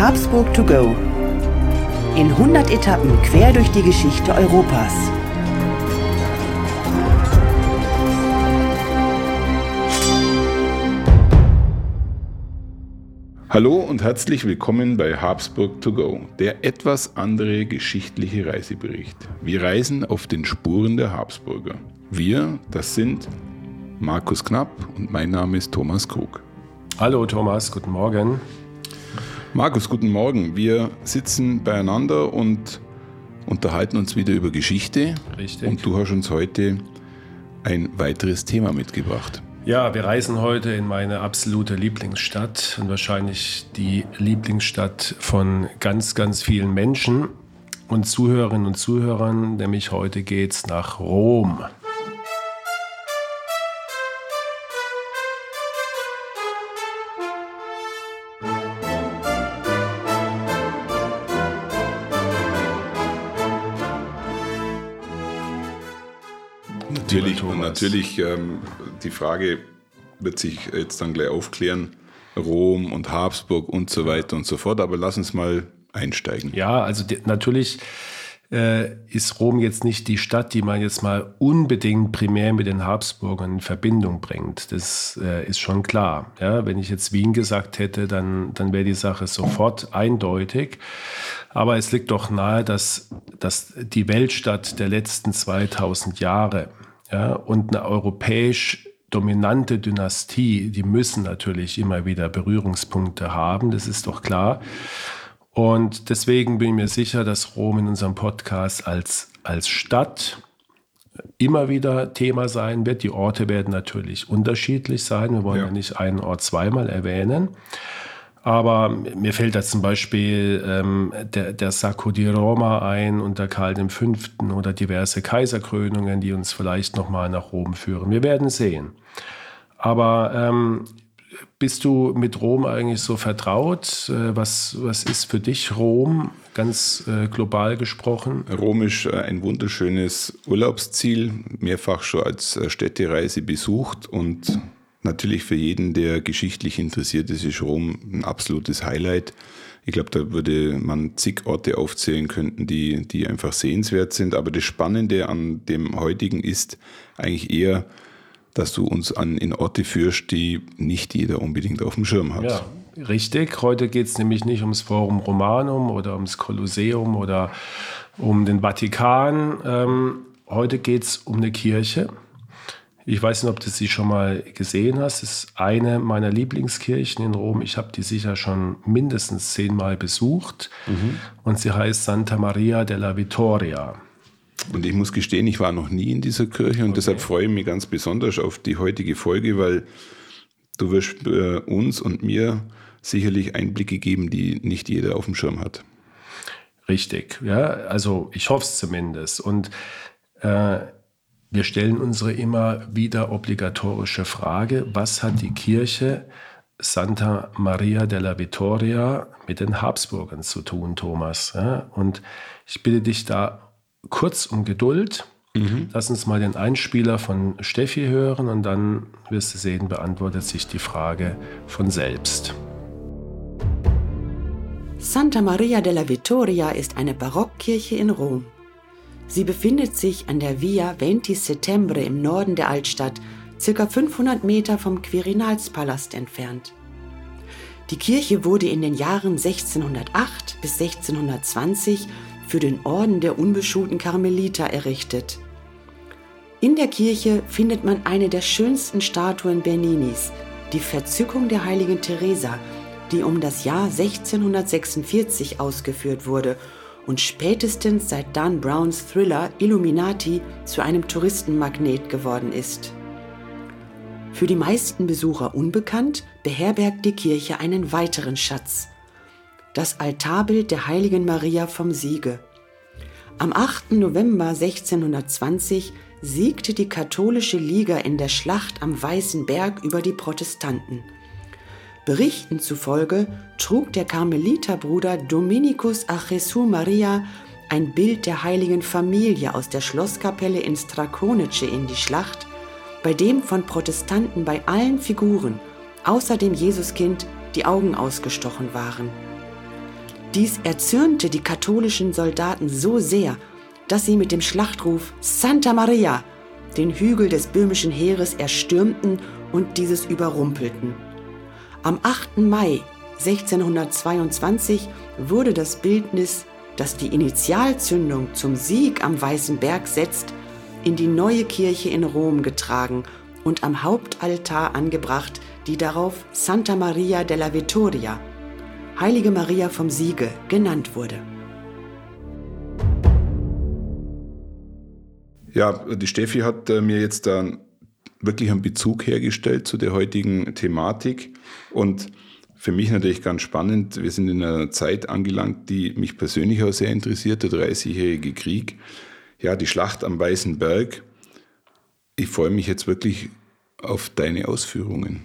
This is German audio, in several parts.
Habsburg to go. In 100 Etappen quer durch die Geschichte Europas. Hallo und herzlich willkommen bei Habsburg to go, der etwas andere geschichtliche Reisebericht. Wir reisen auf den Spuren der Habsburger. Wir, das sind Markus Knapp und mein Name ist Thomas Krug. Hallo Thomas, guten Morgen. Markus, guten Morgen. Wir sitzen beieinander und unterhalten uns wieder über Geschichte. Richtig. Und du hast uns heute ein weiteres Thema mitgebracht. Ja, wir reisen heute in meine absolute Lieblingsstadt und wahrscheinlich die Lieblingsstadt von ganz, ganz vielen Menschen und Zuhörerinnen und Zuhörern, nämlich heute geht es nach Rom. Natürlich, natürlich ähm, die Frage wird sich jetzt dann gleich aufklären, Rom und Habsburg und so weiter und so fort, aber lass uns mal einsteigen. Ja, also natürlich äh, ist Rom jetzt nicht die Stadt, die man jetzt mal unbedingt primär mit den Habsburgern in Verbindung bringt. Das äh, ist schon klar. Ja, wenn ich jetzt Wien gesagt hätte, dann, dann wäre die Sache sofort eindeutig. Aber es liegt doch nahe, dass, dass die Weltstadt der letzten 2000 Jahre ja, und eine europäisch dominante Dynastie, die müssen natürlich immer wieder Berührungspunkte haben, das ist doch klar. Und deswegen bin ich mir sicher, dass Rom in unserem Podcast als, als Stadt immer wieder Thema sein wird. Die Orte werden natürlich unterschiedlich sein. Wir wollen ja, ja nicht einen Ort zweimal erwähnen. Aber mir fällt da zum Beispiel ähm, der, der Sacco di Roma ein unter Karl V. oder diverse Kaiserkrönungen, die uns vielleicht nochmal nach Rom führen. Wir werden sehen. Aber ähm, bist du mit Rom eigentlich so vertraut? Äh, was, was ist für dich Rom, ganz äh, global gesprochen? Rom ist äh, ein wunderschönes Urlaubsziel, mehrfach schon als äh, Städtereise besucht und natürlich für jeden, der geschichtlich interessiert ist, ist Rom ein absolutes Highlight. Ich glaube, da würde man zig Orte aufzählen könnten, die, die einfach sehenswert sind. Aber das Spannende an dem heutigen ist eigentlich eher, dass du uns an in Orte führst, die nicht jeder unbedingt auf dem Schirm hat. Ja, richtig. Heute geht es nämlich nicht ums Forum Romanum oder ums Kolosseum oder um den Vatikan. Ähm, heute geht es um eine Kirche ich weiß nicht, ob du sie schon mal gesehen hast. Es ist eine meiner Lieblingskirchen in Rom. Ich habe die sicher schon mindestens zehnmal besucht. Mhm. Und sie heißt Santa Maria della Vittoria. Und ich muss gestehen, ich war noch nie in dieser Kirche und okay. deshalb freue ich mich ganz besonders auf die heutige Folge, weil du wirst äh, uns und mir sicherlich Einblicke geben, die nicht jeder auf dem Schirm hat. Richtig, ja, also ich hoffe es zumindest. Und äh, wir stellen unsere immer wieder obligatorische Frage, was hat die Kirche Santa Maria della Vittoria mit den Habsburgern zu tun, Thomas? und ich bitte dich da kurz um Geduld. Mhm. Lass uns mal den Einspieler von Steffi hören und dann wirst du sehen, beantwortet sich die Frage von selbst. Santa Maria della Vittoria ist eine Barockkirche in Rom. Sie befindet sich an der Via Venti Settembre im Norden der Altstadt, circa 500 Meter vom Quirinalspalast entfernt. Die Kirche wurde in den Jahren 1608 bis 1620 für den Orden der unbeschuhten Karmeliter errichtet. In der Kirche findet man eine der schönsten Statuen Berninis, die Verzückung der heiligen Teresa, die um das Jahr 1646 ausgeführt wurde und spätestens seit Dan Browns Thriller Illuminati zu einem Touristenmagnet geworden ist. Für die meisten Besucher unbekannt beherbergt die Kirche einen weiteren Schatz. Das Altarbild der heiligen Maria vom Siege. Am 8. November 1620 siegte die katholische Liga in der Schlacht am Weißen Berg über die Protestanten. Berichten zufolge trug der Karmeliterbruder Dominikus a Jesu Maria ein Bild der heiligen Familie aus der Schlosskapelle in Strakonice in die Schlacht, bei dem von Protestanten bei allen Figuren, außer dem Jesuskind, die Augen ausgestochen waren. Dies erzürnte die katholischen Soldaten so sehr, dass sie mit dem Schlachtruf Santa Maria den Hügel des böhmischen Heeres erstürmten und dieses überrumpelten. Am 8. Mai 1622 wurde das Bildnis, das die Initialzündung zum Sieg am Weißen Berg setzt, in die neue Kirche in Rom getragen und am Hauptaltar angebracht, die darauf Santa Maria della Vittoria, Heilige Maria vom Siege, genannt wurde. Ja, die Steffi hat äh, mir jetzt dann wirklich einen Bezug hergestellt zu der heutigen Thematik und für mich natürlich ganz spannend. Wir sind in einer Zeit angelangt, die mich persönlich auch sehr interessiert, der 30-jährige Krieg. Ja, die Schlacht am Weißen Berg. Ich freue mich jetzt wirklich auf deine Ausführungen.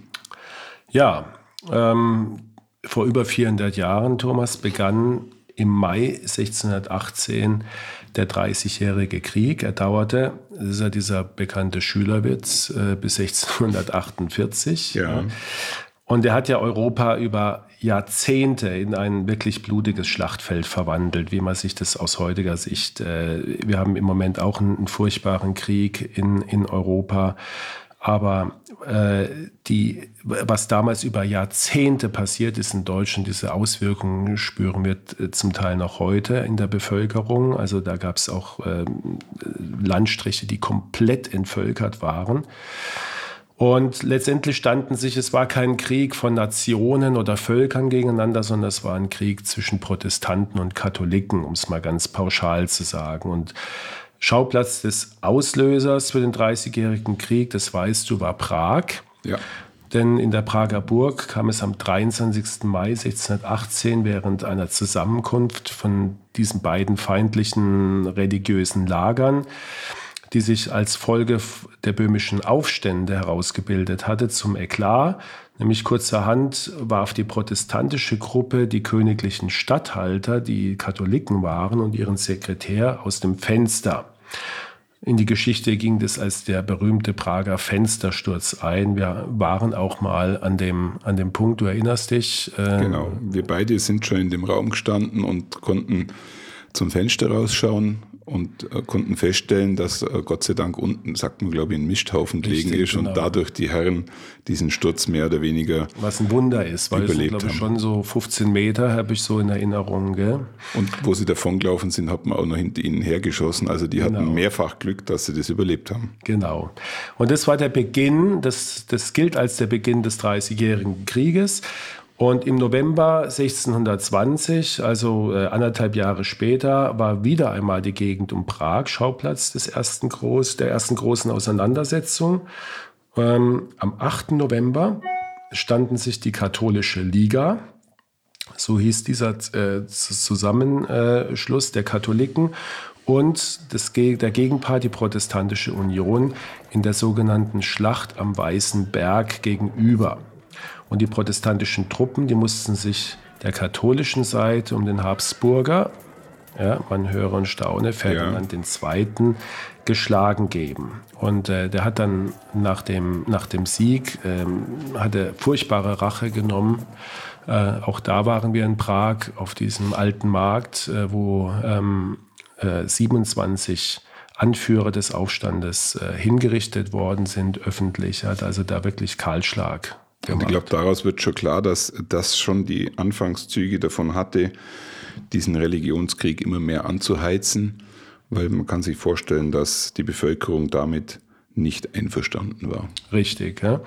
Ja, ähm, vor über 400 Jahren, Thomas, begann im Mai 1618 der 30-jährige Krieg. Er dauerte, das ist ja dieser bekannte Schülerwitz, äh, bis 1648. Ja. Und er hat ja Europa über Jahrzehnte in ein wirklich blutiges Schlachtfeld verwandelt, wie man sich das aus heutiger Sicht. Äh, wir haben im Moment auch einen, einen furchtbaren Krieg in, in Europa. Aber äh, die, was damals über Jahrzehnte passiert ist in Deutschland, diese Auswirkungen spüren wir äh, zum Teil noch heute in der Bevölkerung. Also da gab es auch äh, Landstriche, die komplett entvölkert waren. Und letztendlich standen sich, es war kein Krieg von Nationen oder Völkern gegeneinander, sondern es war ein Krieg zwischen Protestanten und Katholiken, um es mal ganz pauschal zu sagen. Und Schauplatz des Auslösers für den Dreißigjährigen Krieg, das weißt du, war Prag. Ja. Denn in der Prager Burg kam es am 23. Mai 1618 während einer Zusammenkunft von diesen beiden feindlichen religiösen Lagern, die sich als Folge der böhmischen Aufstände herausgebildet hatte, zum Eklat. Nämlich kurzerhand warf die protestantische Gruppe die königlichen Statthalter, die Katholiken waren, und ihren Sekretär aus dem Fenster. In die Geschichte ging das als der berühmte Prager Fenstersturz ein. Wir waren auch mal an dem, an dem Punkt, du erinnerst dich. Äh genau, wir beide sind schon in dem Raum gestanden und konnten zum Fenster rausschauen und äh, konnten feststellen, dass äh, Gott sei Dank unten, sagt man glaube ich, ein Misthaufen gelegen ist genau. und dadurch die Herren diesen Sturz mehr oder weniger Was ein Wunder ist, weil es glaube ich schon so 15 Meter habe ich so in Erinnerung. Gell? Und wo sie davongelaufen sind, hat man auch noch hinter ihnen hergeschossen. Also die genau. hatten mehrfach Glück, dass sie das überlebt haben. Genau. Und das war der Beginn, das, das gilt als der Beginn des Dreißigjährigen Krieges. Und im November 1620, also äh, anderthalb Jahre später, war wieder einmal die Gegend um Prag Schauplatz des ersten Groß, der ersten großen Auseinandersetzung. Ähm, am 8. November standen sich die katholische Liga, so hieß dieser äh, Zusammenschluss der Katholiken, und das, der Gegenpart, die Protestantische Union, in der sogenannten Schlacht am Weißen Berg gegenüber. Und die protestantischen Truppen, die mussten sich der katholischen Seite um den Habsburger, ja, man höre und staune, Ferdinand ja. II. geschlagen geben. Und äh, der hat dann nach dem, nach dem Sieg, ähm, hatte furchtbare Rache genommen. Äh, auch da waren wir in Prag auf diesem alten Markt, äh, wo ähm, 27 äh, Anführer des Aufstandes äh, hingerichtet worden sind, öffentlich. Er hat also da wirklich Kahlschlag und ich glaube, daraus wird schon klar, dass das schon die Anfangszüge davon hatte, diesen Religionskrieg immer mehr anzuheizen, weil man kann sich vorstellen, dass die Bevölkerung damit nicht einverstanden war. Richtig, ja.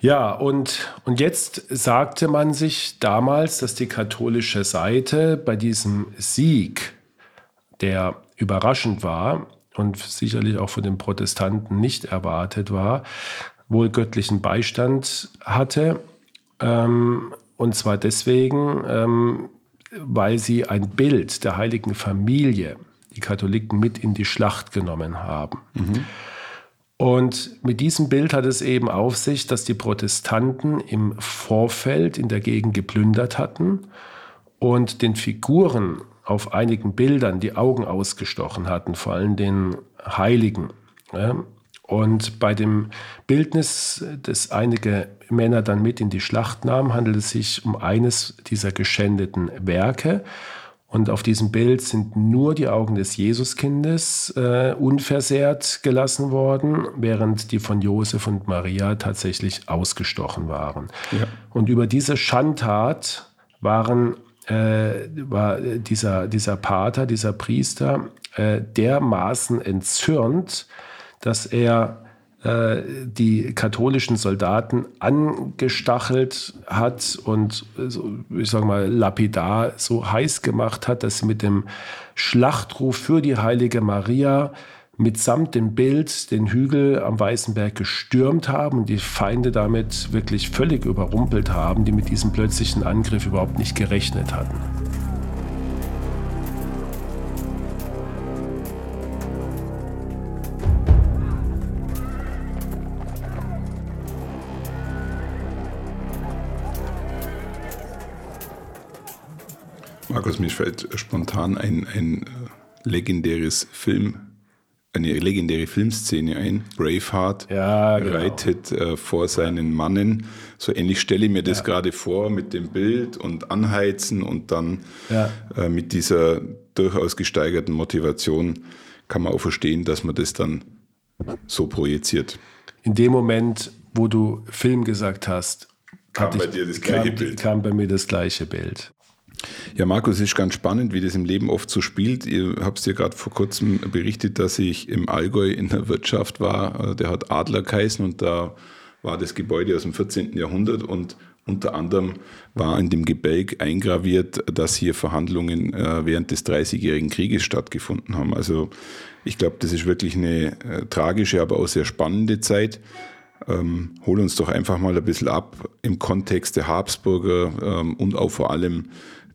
Ja, und, und jetzt sagte man sich damals, dass die katholische Seite bei diesem Sieg, der überraschend war und sicherlich auch von den Protestanten nicht erwartet war, wohl göttlichen Beistand hatte. Ähm, und zwar deswegen, ähm, weil sie ein Bild der heiligen Familie, die Katholiken, mit in die Schlacht genommen haben. Mhm. Und mit diesem Bild hat es eben auf sich, dass die Protestanten im Vorfeld in der Gegend geplündert hatten und den Figuren auf einigen Bildern die Augen ausgestochen hatten, vor allem den Heiligen. Und bei dem Bildnis, das einige Männer dann mit in die Schlacht nahmen, handelt es sich um eines dieser geschändeten Werke. Und auf diesem Bild sind nur die Augen des Jesuskindes äh, unversehrt gelassen worden, während die von Josef und Maria tatsächlich ausgestochen waren. Ja. Und über diese Schandtat waren, äh, war dieser, dieser Pater, dieser Priester äh, dermaßen entzürnt, dass er äh, die katholischen Soldaten angestachelt hat und so, ich sage mal lapidar so heiß gemacht hat, dass sie mit dem Schlachtruf für die heilige Maria mitsamt dem Bild den Hügel am Weißenberg gestürmt haben und die Feinde damit wirklich völlig überrumpelt haben, die mit diesem plötzlichen Angriff überhaupt nicht gerechnet hatten. Markus, mir fällt spontan ein, ein äh, legendäres Film, eine legendäre Filmszene ein. Braveheart ja, genau. reitet äh, vor seinen Mannen. So ähnlich stelle ich mir das ja. gerade vor mit dem Bild und Anheizen und dann ja. äh, mit dieser durchaus gesteigerten Motivation kann man auch verstehen, dass man das dann so projiziert. In dem Moment, wo du Film gesagt hast, kam bei dir das gleiche kam. Kam bei mir das gleiche Bild. Ja, Markus, es ist ganz spannend, wie das im Leben oft so spielt. Ihr habt ja gerade vor kurzem berichtet, dass ich im Allgäu in der Wirtschaft war. Der hat Adler geheißen und da war das Gebäude aus dem 14. Jahrhundert und unter anderem war in dem Gebälk eingraviert, dass hier Verhandlungen äh, während des Dreißigjährigen Krieges stattgefunden haben. Also ich glaube, das ist wirklich eine äh, tragische, aber auch sehr spannende Zeit. Ähm, hol uns doch einfach mal ein bisschen ab im Kontext der Habsburger ähm, und auch vor allem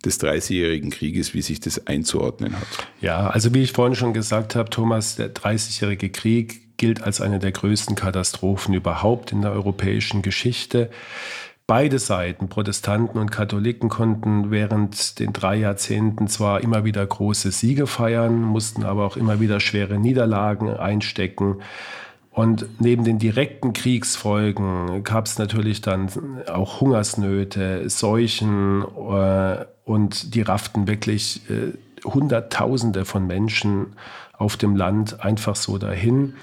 des Dreißigjährigen Krieges, wie sich das einzuordnen hat. Ja, also wie ich vorhin schon gesagt habe, Thomas, der Dreißigjährige Krieg gilt als eine der größten Katastrophen überhaupt in der europäischen Geschichte. Beide Seiten, Protestanten und Katholiken, konnten während den drei Jahrzehnten zwar immer wieder große Siege feiern, mussten aber auch immer wieder schwere Niederlagen einstecken. Und neben den direkten Kriegsfolgen gab es natürlich dann auch Hungersnöte, Seuchen äh, und die rafften wirklich äh, Hunderttausende von Menschen auf dem Land einfach so dahin.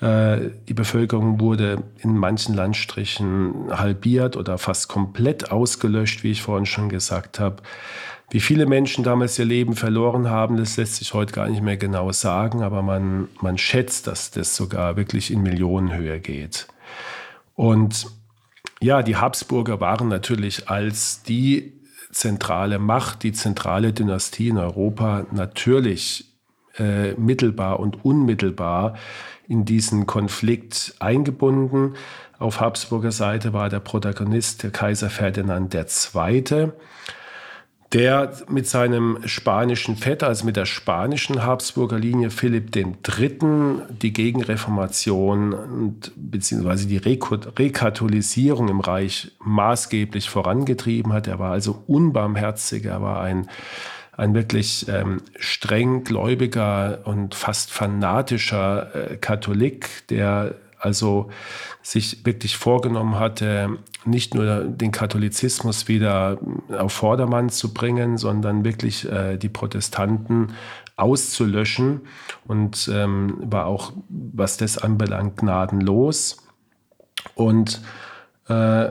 Äh, die Bevölkerung wurde in manchen Landstrichen halbiert oder fast komplett ausgelöscht, wie ich vorhin schon gesagt habe. Wie viele Menschen damals ihr Leben verloren haben, das lässt sich heute gar nicht mehr genau sagen, aber man, man schätzt, dass das sogar wirklich in Millionenhöhe geht. Und ja, die Habsburger waren natürlich als die zentrale Macht, die zentrale Dynastie in Europa natürlich äh, mittelbar und unmittelbar in diesen Konflikt eingebunden. Auf Habsburger Seite war der Protagonist der Kaiser Ferdinand II der mit seinem spanischen Vetter, also mit der spanischen Habsburger Linie Philipp III., die Gegenreformation und beziehungsweise die Rekatholisierung im Reich maßgeblich vorangetrieben hat. Er war also unbarmherzig, er war ein, ein wirklich ähm, streng gläubiger und fast fanatischer äh, Katholik, der also sich wirklich vorgenommen hatte, nicht nur den Katholizismus wieder auf Vordermann zu bringen, sondern wirklich äh, die Protestanten auszulöschen und ähm, war auch, was das anbelangt, gnadenlos. Und äh,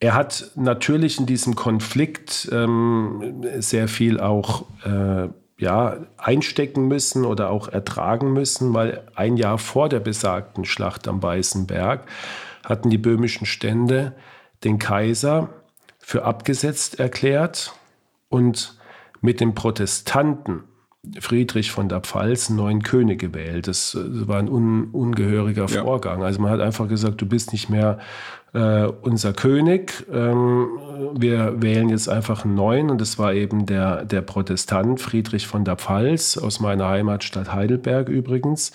er hat natürlich in diesem Konflikt ähm, sehr viel auch äh, ja, einstecken müssen oder auch ertragen müssen, weil ein Jahr vor der besagten Schlacht am Weißen Berg hatten die böhmischen Stände den Kaiser für abgesetzt erklärt und mit den Protestanten Friedrich von der Pfalz einen neuen König gewählt. Das, war ein un, ungehöriger ja. Vorgang. Also man hat einfach gesagt, du bist nicht mehr äh, unser König. Ähm, wir wählen jetzt einfach einen neuen und das war eben der, der Protestant Friedrich von der Pfalz aus meiner Heimatstadt Heidelberg übrigens.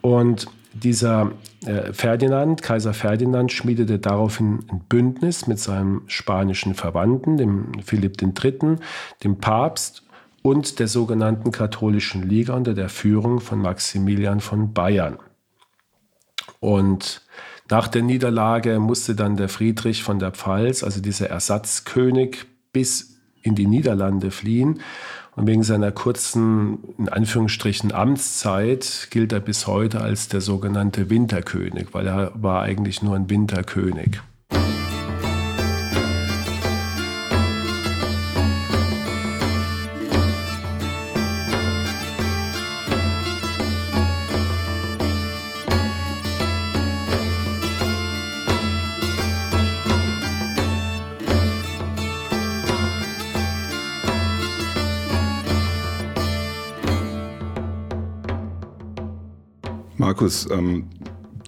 Und dieser äh, Ferdinand, Kaiser Ferdinand, schmiedete daraufhin ein Bündnis mit seinem spanischen Verwandten, dem Philipp III., dem Papst und der sogenannten katholischen Liga unter der Führung von Maximilian von Bayern. Und nach der Niederlage musste dann der Friedrich von der Pfalz, also dieser Ersatzkönig, bis in die Niederlande fliehen. Und wegen seiner kurzen, in Anführungsstrichen, Amtszeit gilt er bis heute als der sogenannte Winterkönig, weil er war eigentlich nur ein Winterkönig. Markus, ähm,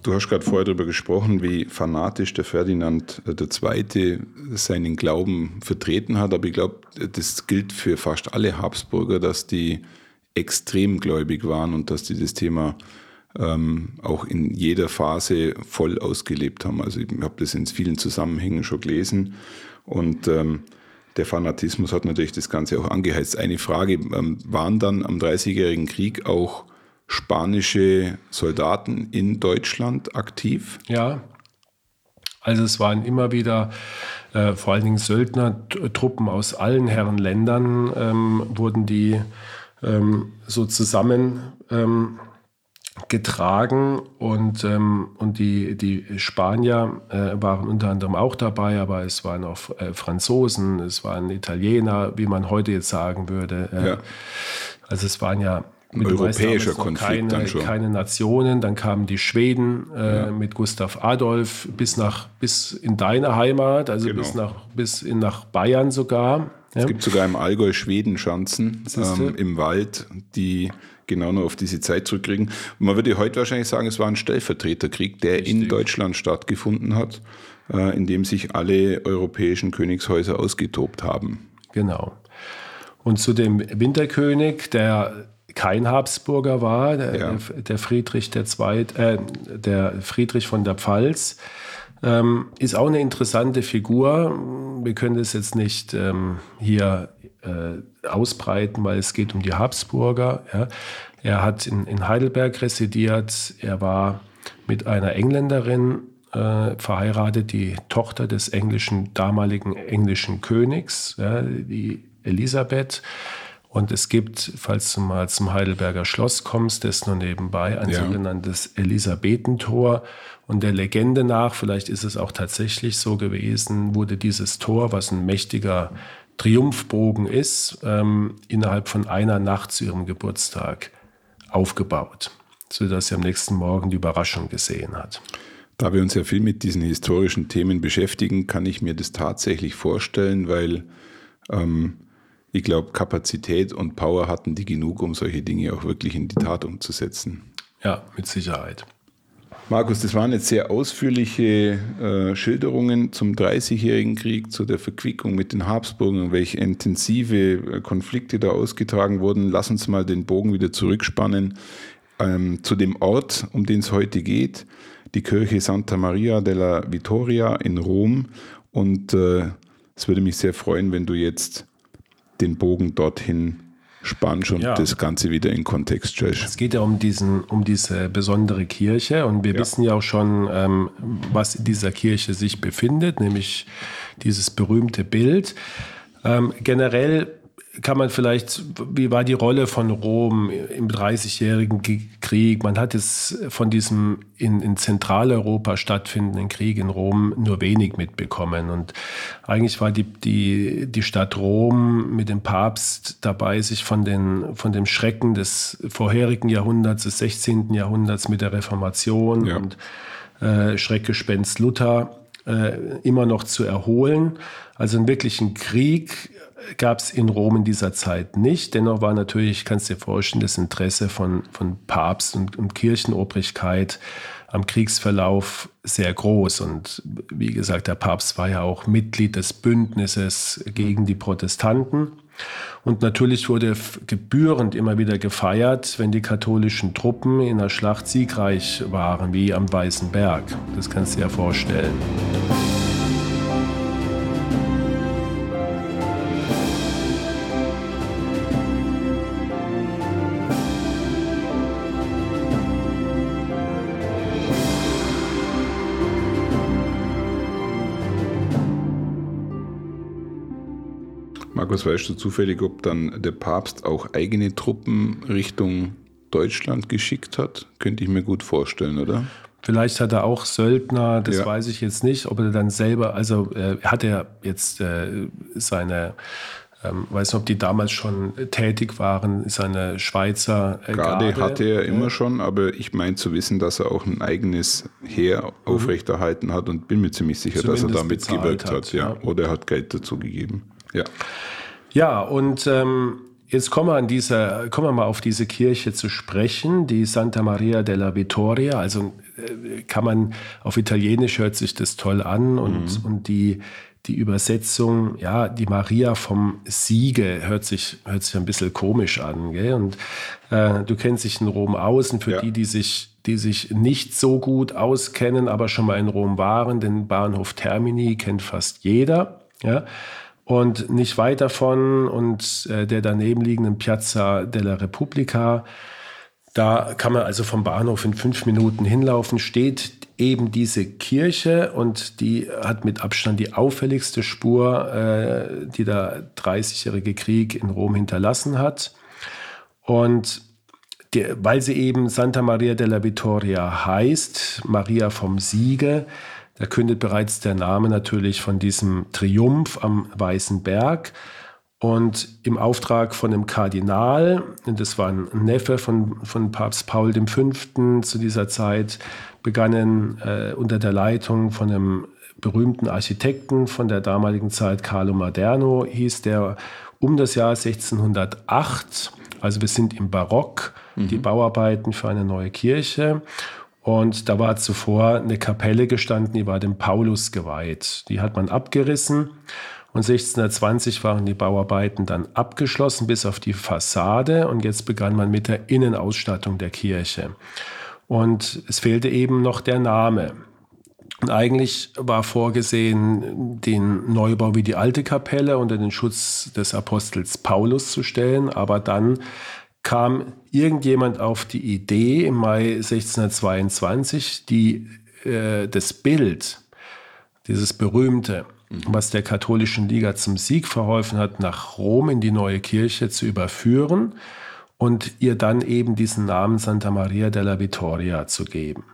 du hast gerade vorher darüber gesprochen, wie fanatisch der Ferdinand II. seinen Glauben vertreten hat. Aber ich glaube, das gilt für fast alle Habsburger, dass die extrem gläubig waren und dass die das Thema ähm, auch in jeder Phase voll ausgelebt haben. Also ich habe das in vielen Zusammenhängen schon gelesen. Und ähm, der Fanatismus hat natürlich das Ganze auch angeheizt. Eine Frage, ähm, waren dann am Dreißigjährigen Krieg auch spanische Soldaten in Deutschland aktiv? Ja. Also es waren immer wieder äh, vor allen Dingen Söldnertruppen aus allen Herrenländern, ähm, wurden die ähm, so zusammen ähm, getragen und, ähm, und die, die Spanier äh, waren unter anderem auch dabei, aber es waren auch äh, Franzosen, es waren Italiener, wie man heute jetzt sagen würde. Äh, ja. Also es waren ja mit europäischer Konflikt keine, dann schon. keine Nationen. Dann kamen die Schweden äh, ja. mit Gustav Adolf bis nach bis in deine Heimat, also genau. bis nach bis in nach Bayern sogar. Ja. Es gibt sogar im Allgäu Schwedenschanzen ähm, im Wald, die genau noch auf diese Zeit zurückkriegen. Und man würde heute wahrscheinlich sagen, es war ein Stellvertreterkrieg, der Richtig. in Deutschland stattgefunden hat, äh, in dem sich alle europäischen Königshäuser ausgetobt haben. Genau. Und zu dem Winterkönig, der kein Habsburger war, der, ja. der Friedrich der Zweit, äh, der Friedrich von der Pfalz, ähm, ist auch eine interessante Figur. Wir können das jetzt nicht ähm, hier äh, ausbreiten, weil es geht um die Habsburger. Ja. Er hat in, in Heidelberg residiert. Er war mit einer Engländerin äh, verheiratet, die Tochter des englischen damaligen englischen Königs, ja, die Elisabeth. Und es gibt, falls du mal zum Heidelberger Schloss kommst, das nur nebenbei, ein ja. sogenanntes Elisabethentor. Und der Legende nach, vielleicht ist es auch tatsächlich so gewesen, wurde dieses Tor, was ein mächtiger Triumphbogen ist, ähm, innerhalb von einer Nacht zu ihrem Geburtstag aufgebaut, sodass sie am nächsten Morgen die Überraschung gesehen hat. Da wir uns ja viel mit diesen historischen Themen beschäftigen, kann ich mir das tatsächlich vorstellen, weil ähm, ich glaube, Kapazität und Power hatten die genug, um solche Dinge auch wirklich in die Tat umzusetzen. Ja, mit Sicherheit. Markus, das waren jetzt sehr ausführliche äh, Schilderungen zum Dreißigjährigen Krieg, zu der Verquickung mit den Habsburgern, welche intensive äh, Konflikte da ausgetragen wurden. Lass uns mal den Bogen wieder zurückspannen ähm, zu dem Ort, um den es heute geht, die Kirche Santa Maria della Vittoria in Rom. Und äh, es würde mich sehr freuen, wenn du jetzt den Bogen dorthin spannst und ja. das Ganze wieder in Kontext stellst. Es geht ja um, diesen, um diese besondere Kirche und wir ja. wissen ja auch schon, ähm, was in dieser Kirche sich befindet, nämlich dieses berühmte Bild. Ähm, generell kann man vielleicht, wie war die Rolle von Rom im Dreißigjährigen Krieg? Man hat es von diesem in, in Zentraleuropa stattfindenden Krieg in Rom nur wenig mitbekommen. Und eigentlich war die, die, die Stadt Rom mit dem Papst dabei, sich von, den, von dem Schrecken des vorherigen Jahrhunderts, des 16. Jahrhunderts mit der Reformation ja. und äh, Schreckgespenst Luther äh, immer noch zu erholen. Also einen wirklichen Krieg gab es in Rom in dieser Zeit nicht. Dennoch war natürlich, kannst du dir vorstellen, das Interesse von, von Papst und, und Kirchenobrigkeit am Kriegsverlauf sehr groß. Und wie gesagt, der Papst war ja auch Mitglied des Bündnisses gegen die Protestanten. Und natürlich wurde gebührend immer wieder gefeiert, wenn die katholischen Truppen in der Schlacht siegreich waren, wie am Weißen Berg. Das kannst du dir ja vorstellen. Markus, weißt du zufällig, ob dann der Papst auch eigene Truppen Richtung Deutschland geschickt hat? Könnte ich mir gut vorstellen, oder? Vielleicht hat er auch Söldner, das ja. weiß ich jetzt nicht, ob er dann selber, also äh, hat er jetzt äh, seine ähm, weiß nicht, ob die damals schon tätig waren, seine Schweizer äh, Garde. Garde hatte er immer schon, aber ich meine zu wissen, dass er auch ein eigenes Heer mhm. aufrechterhalten hat und bin mir ziemlich sicher, Zumindest dass er damit gewirkt hat. hat ja. ja. Oder er hat Geld dazu gegeben. Ja, ja und ähm, Jetzt kommen wir, an dieser, kommen wir mal auf diese Kirche zu sprechen, die Santa Maria della Vittoria. Also äh, kann man auf Italienisch hört sich das toll an und, mhm. und die, die Übersetzung, ja, die Maria vom Siege hört sich, hört sich ein bisschen komisch an. Gell? Und äh, du kennst dich in Rom aus und für ja. die, die sich, die sich nicht so gut auskennen, aber schon mal in Rom waren, den Bahnhof Termini kennt fast jeder. Ja? Und nicht weit davon und äh, der daneben liegenden Piazza della Repubblica, da kann man also vom Bahnhof in fünf Minuten hinlaufen, steht eben diese Kirche und die hat mit Abstand die auffälligste Spur, äh, die der Dreißigjährige Krieg in Rom hinterlassen hat. Und die, weil sie eben Santa Maria della Vittoria heißt, Maria vom Siege, da kündet bereits der Name natürlich von diesem Triumph am Weißen Berg. Und im Auftrag von dem Kardinal, das war ein Neffe von, von Papst Paul V. zu dieser Zeit, begannen äh, unter der Leitung von einem berühmten Architekten von der damaligen Zeit, Carlo Maderno, hieß der um das Jahr 1608, also wir sind im Barock, mhm. die Bauarbeiten für eine neue Kirche. Und da war zuvor eine Kapelle gestanden, die war dem Paulus geweiht. Die hat man abgerissen und 1620 waren die Bauarbeiten dann abgeschlossen bis auf die Fassade und jetzt begann man mit der Innenausstattung der Kirche. Und es fehlte eben noch der Name. Und eigentlich war vorgesehen, den Neubau wie die alte Kapelle unter den Schutz des Apostels Paulus zu stellen, aber dann kam irgendjemand auf die Idee im Mai 1622, die, äh, das Bild, dieses berühmte, was der katholischen Liga zum Sieg verholfen hat, nach Rom in die neue Kirche zu überführen und ihr dann eben diesen Namen Santa Maria della Vittoria zu geben.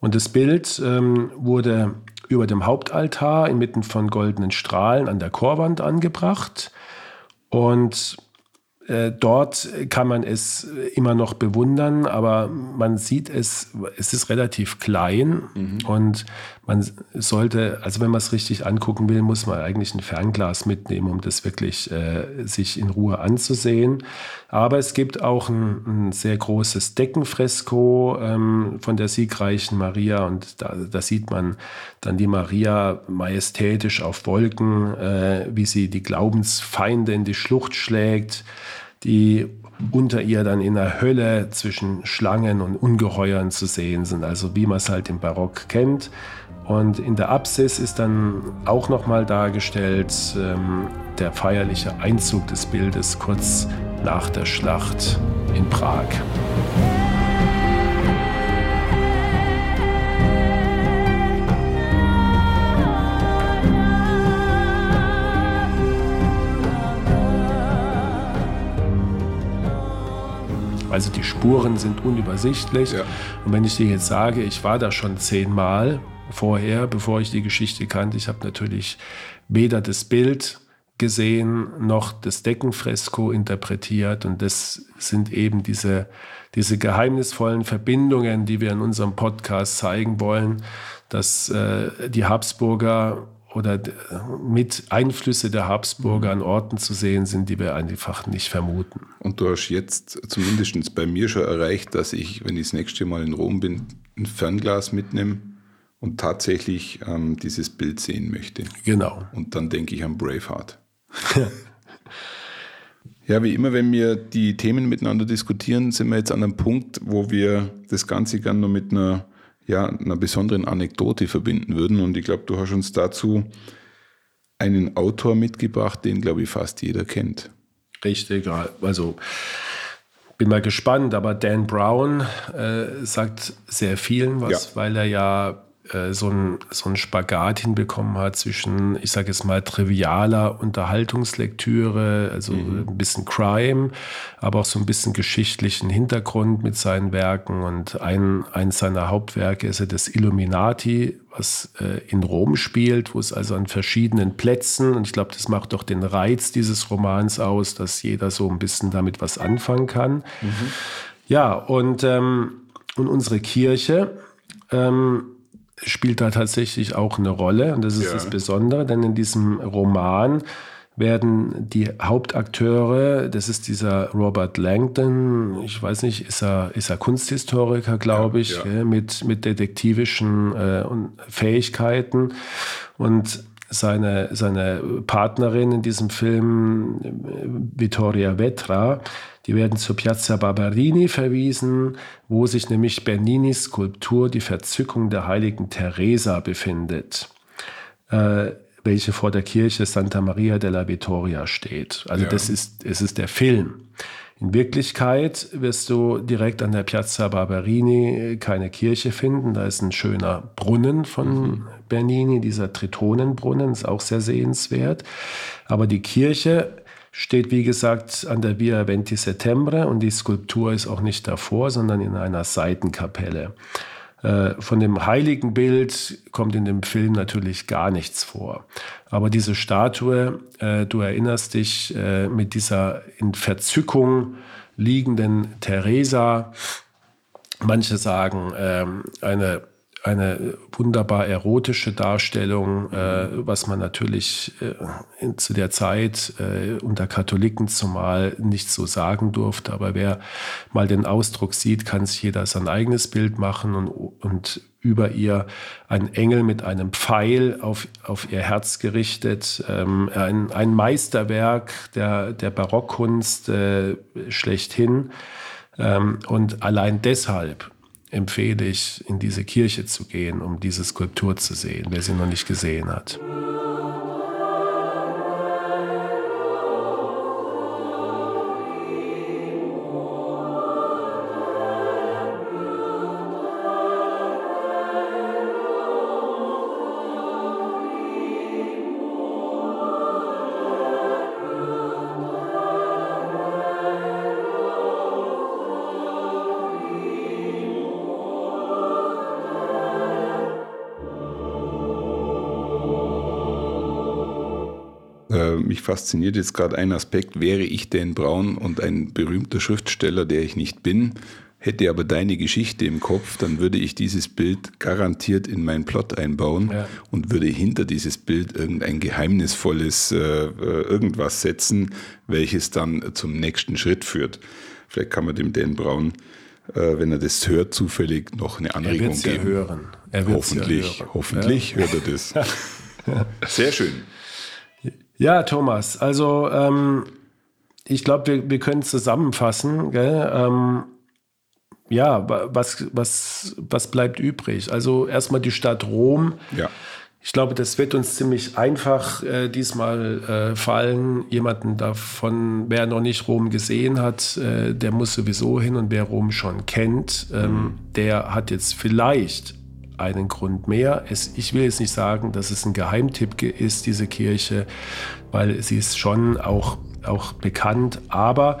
Und das Bild ähm, wurde über dem Hauptaltar inmitten von goldenen Strahlen an der Chorwand angebracht und dort kann man es immer noch bewundern, aber man sieht es, es ist relativ klein mhm. und man sollte, also wenn man es richtig angucken will, muss man eigentlich ein Fernglas mitnehmen, um das wirklich äh, sich in Ruhe anzusehen. Aber es gibt auch ein, ein sehr großes Deckenfresko ähm, von der siegreichen Maria und da, da, sieht man dann die Maria majestätisch auf Wolken, äh, wie sie die Glaubensfeinde in die Schlucht schlägt die unter ihr dann in der Hölle zwischen Schlangen und Ungeheuern zu sehen sind, also wie man es halt im Barock kennt. Und in der Apsis ist dann auch nochmal dargestellt ähm, der feierliche Einzug des Bildes kurz nach der Schlacht in Prag. Also die Spuren sind unübersichtlich. Ja. Und wenn ich dir jetzt sage, ich war da schon zehnmal vorher, bevor ich die Geschichte kannte, ich habe natürlich weder das Bild gesehen noch das Deckenfresko interpretiert. Und das sind eben diese, diese geheimnisvollen Verbindungen, die wir in unserem Podcast zeigen wollen, dass äh, die Habsburger oder mit Einflüsse der Habsburger an Orten zu sehen sind, die wir einfach nicht vermuten. Und du hast jetzt zumindest bei mir schon erreicht, dass ich, wenn ich das nächste Mal in Rom bin, ein Fernglas mitnehme und tatsächlich ähm, dieses Bild sehen möchte. Genau. Und dann denke ich an Braveheart. ja, wie immer, wenn wir die Themen miteinander diskutieren, sind wir jetzt an einem Punkt, wo wir das Ganze gerne noch mit einer ja, einer besonderen Anekdote verbinden würden. Und ich glaube, du hast uns dazu einen Autor mitgebracht, den, glaube ich, fast jeder kennt. Richtig, also bin mal gespannt, aber Dan Brown äh, sagt sehr vielen was, ja. weil er ja so ein, so ein Spagat hinbekommen hat zwischen, ich sage jetzt mal, trivialer Unterhaltungslektüre, also mhm. ein bisschen Crime, aber auch so ein bisschen geschichtlichen Hintergrund mit seinen Werken. Und ein, eins seiner Hauptwerke ist ja das Illuminati, was äh, in Rom spielt, wo es also an verschiedenen Plätzen, und ich glaube, das macht doch den Reiz dieses Romans aus, dass jeder so ein bisschen damit was anfangen kann. Mhm. Ja, und, ähm, und unsere Kirche, ähm, spielt da tatsächlich auch eine Rolle. Und das ist ja. das Besondere, denn in diesem Roman werden die Hauptakteure, das ist dieser Robert Langdon, ich weiß nicht, ist er, ist er Kunsthistoriker, glaube ich, ja, ja. mit, mit detektivischen äh, Fähigkeiten. Und seine, seine Partnerin in diesem Film, Vittoria Vetra, die werden zur Piazza Barberini verwiesen, wo sich nämlich Berninis Skulptur Die Verzückung der heiligen Teresa befindet, äh, welche vor der Kirche Santa Maria della Vittoria steht. Also ja. das ist, es ist der Film. In Wirklichkeit wirst du direkt an der Piazza Barberini keine Kirche finden. Da ist ein schöner Brunnen von mhm. Bernini, dieser Tritonenbrunnen, ist auch sehr sehenswert. Aber die Kirche steht, wie gesagt, an der Via Venti Settembre und die Skulptur ist auch nicht davor, sondern in einer Seitenkapelle. Äh, von dem heiligen Bild kommt in dem Film natürlich gar nichts vor. Aber diese Statue, äh, du erinnerst dich, äh, mit dieser in Verzückung liegenden Teresa, manche sagen ähm, eine eine wunderbar erotische Darstellung, äh, was man natürlich äh, in, zu der Zeit äh, unter Katholiken zumal nicht so sagen durfte. Aber wer mal den Ausdruck sieht, kann sich jeder sein eigenes Bild machen und, und über ihr ein Engel mit einem Pfeil auf, auf ihr Herz gerichtet. Ähm, ein, ein Meisterwerk der, der Barockkunst äh, schlechthin. Ähm, und allein deshalb empfehle ich, in diese Kirche zu gehen, um diese Skulptur zu sehen, wer sie noch nicht gesehen hat. Fasziniert jetzt gerade ein Aspekt. Wäre ich denn Braun und ein berühmter Schriftsteller, der ich nicht bin, hätte aber deine Geschichte im Kopf, dann würde ich dieses Bild garantiert in meinen Plot einbauen ja. und würde hinter dieses Bild irgendein geheimnisvolles äh, äh, irgendwas setzen, welches dann zum nächsten Schritt führt. Vielleicht kann man dem Dan Braun, äh, wenn er das hört, zufällig noch eine Anregung er geben. Ja hören. Er hoffentlich, ja hören. hoffentlich hört er das. Sehr schön. Ja, Thomas, also ähm, ich glaube, wir, wir können zusammenfassen. Ähm, ja, was, was, was bleibt übrig? Also erstmal die Stadt Rom. Ja. Ich glaube, das wird uns ziemlich einfach äh, diesmal äh, fallen. Jemanden davon, wer noch nicht Rom gesehen hat, äh, der muss sowieso hin und wer Rom schon kennt, ähm, mhm. der hat jetzt vielleicht einen Grund mehr. Es, ich will jetzt nicht sagen, dass es ein Geheimtipp ist, diese Kirche, weil sie ist schon auch, auch bekannt. Aber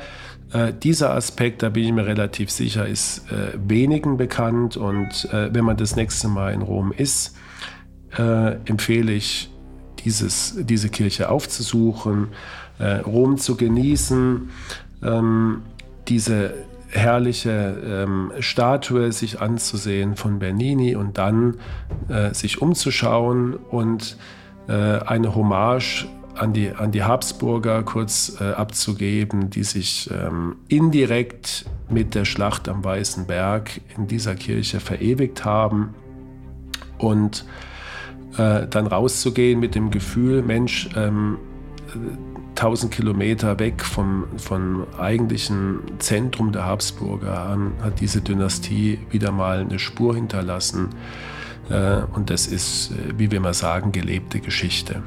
äh, dieser Aspekt, da bin ich mir relativ sicher, ist äh, wenigen bekannt. Und äh, wenn man das nächste Mal in Rom ist, äh, empfehle ich, dieses, diese Kirche aufzusuchen, äh, Rom zu genießen, ähm, diese herrliche ähm, Statue sich anzusehen von Bernini und dann äh, sich umzuschauen und äh, eine Hommage an die, an die Habsburger kurz äh, abzugeben, die sich ähm, indirekt mit der Schlacht am Weißen Berg in dieser Kirche verewigt haben und äh, dann rauszugehen mit dem Gefühl, Mensch, ähm, 1000 Kilometer weg vom, vom eigentlichen Zentrum der Habsburger hat diese Dynastie wieder mal eine Spur hinterlassen. Äh, und das ist, äh, wie wir mal sagen, gelebte Geschichte.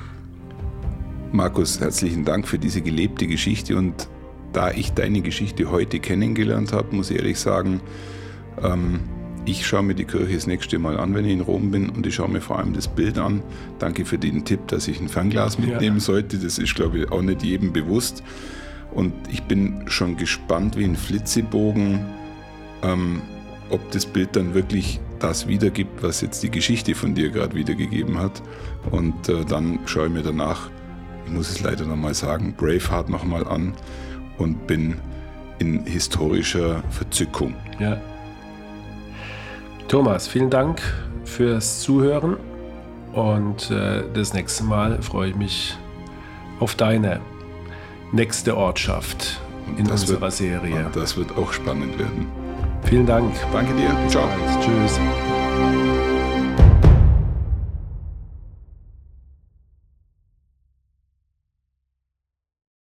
Markus, herzlichen Dank für diese gelebte Geschichte. Und da ich deine Geschichte heute kennengelernt habe, muss ich ehrlich sagen, ähm, ich schaue mir die Kirche das nächste Mal an, wenn ich in Rom bin und ich schaue mir vor allem das Bild an. Danke für den Tipp, dass ich ein Fernglas mitnehmen ja. sollte. Das ist, glaube ich, auch nicht jedem bewusst. Und ich bin schon gespannt wie ein Flitzebogen, ähm, ob das Bild dann wirklich das wiedergibt, was jetzt die Geschichte von dir gerade wiedergegeben hat. Und äh, dann schaue ich mir danach, ich muss es leider nochmal sagen, Braveheart nochmal an und bin in historischer Verzückung. Ja. Thomas, vielen Dank fürs Zuhören und äh, das nächste Mal freue ich mich auf deine nächste Ortschaft in unserer wird, Serie. Das wird auch spannend werden. Vielen Dank. Danke dir. Ciao. Tschüss.